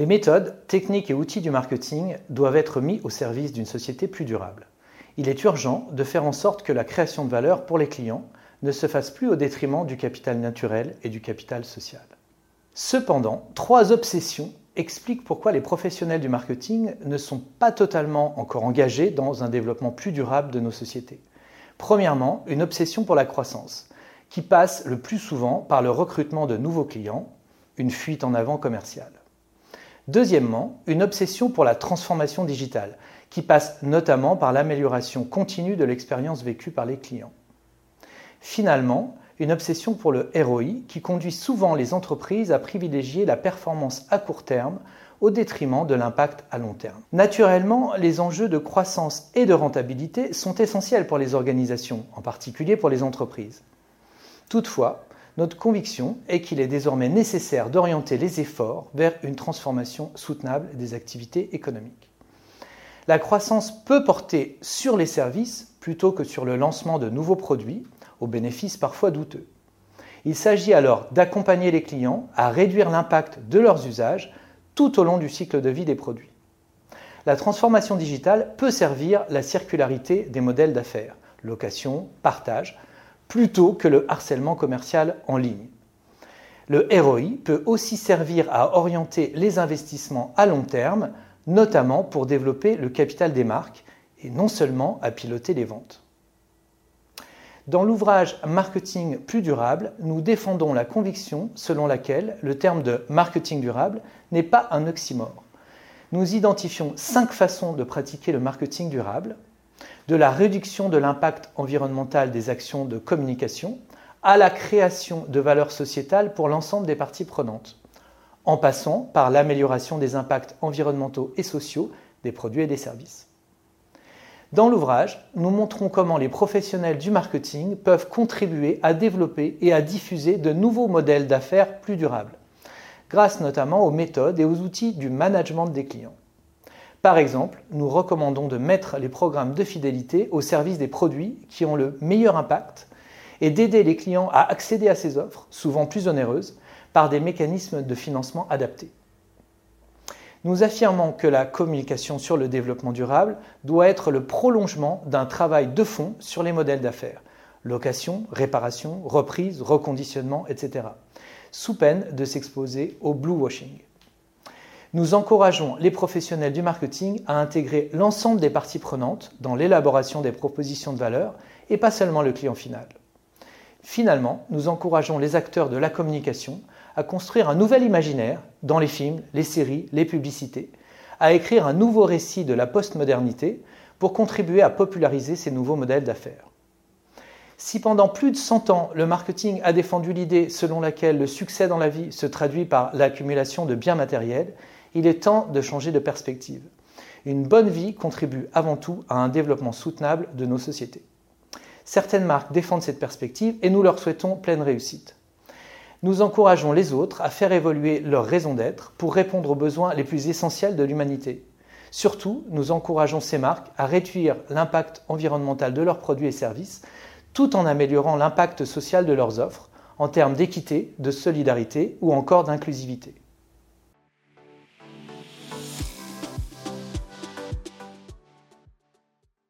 Les méthodes, techniques et outils du marketing doivent être mis au service d'une société plus durable. Il est urgent de faire en sorte que la création de valeur pour les clients ne se fasse plus au détriment du capital naturel et du capital social. Cependant, trois obsessions expliquent pourquoi les professionnels du marketing ne sont pas totalement encore engagés dans un développement plus durable de nos sociétés. Premièrement, une obsession pour la croissance, qui passe le plus souvent par le recrutement de nouveaux clients, une fuite en avant commerciale. Deuxièmement, une obsession pour la transformation digitale, qui passe notamment par l'amélioration continue de l'expérience vécue par les clients. Finalement, une obsession pour le ROI qui conduit souvent les entreprises à privilégier la performance à court terme au détriment de l'impact à long terme. Naturellement, les enjeux de croissance et de rentabilité sont essentiels pour les organisations, en particulier pour les entreprises. Toutefois, notre conviction est qu'il est désormais nécessaire d'orienter les efforts vers une transformation soutenable des activités économiques. La croissance peut porter sur les services plutôt que sur le lancement de nouveaux produits, aux bénéfices parfois douteux. Il s'agit alors d'accompagner les clients à réduire l'impact de leurs usages tout au long du cycle de vie des produits. La transformation digitale peut servir la circularité des modèles d'affaires, location, partage, plutôt que le harcèlement commercial en ligne. Le ROI peut aussi servir à orienter les investissements à long terme, notamment pour développer le capital des marques et non seulement à piloter les ventes. Dans l'ouvrage Marketing plus durable, nous défendons la conviction selon laquelle le terme de marketing durable n'est pas un oxymore. Nous identifions cinq façons de pratiquer le marketing durable, de la réduction de l'impact environnemental des actions de communication à la création de valeur sociétale pour l'ensemble des parties prenantes, en passant par l'amélioration des impacts environnementaux et sociaux des produits et des services. Dans l'ouvrage, nous montrons comment les professionnels du marketing peuvent contribuer à développer et à diffuser de nouveaux modèles d'affaires plus durables, grâce notamment aux méthodes et aux outils du management des clients. Par exemple, nous recommandons de mettre les programmes de fidélité au service des produits qui ont le meilleur impact et d'aider les clients à accéder à ces offres, souvent plus onéreuses, par des mécanismes de financement adaptés. Nous affirmons que la communication sur le développement durable doit être le prolongement d'un travail de fond sur les modèles d'affaires, location, réparation, reprise, reconditionnement, etc., sous peine de s'exposer au blue washing. Nous encourageons les professionnels du marketing à intégrer l'ensemble des parties prenantes dans l'élaboration des propositions de valeur et pas seulement le client final. Finalement, nous encourageons les acteurs de la communication à construire un nouvel imaginaire dans les films, les séries, les publicités, à écrire un nouveau récit de la postmodernité pour contribuer à populariser ces nouveaux modèles d'affaires. Si pendant plus de 100 ans, le marketing a défendu l'idée selon laquelle le succès dans la vie se traduit par l'accumulation de biens matériels, il est temps de changer de perspective. Une bonne vie contribue avant tout à un développement soutenable de nos sociétés. Certaines marques défendent cette perspective et nous leur souhaitons pleine réussite nous encourageons les autres à faire évoluer leur raison d'être pour répondre aux besoins les plus essentiels de l'humanité. Surtout, nous encourageons ces marques à réduire l'impact environnemental de leurs produits et services tout en améliorant l'impact social de leurs offres en termes d'équité, de solidarité ou encore d'inclusivité.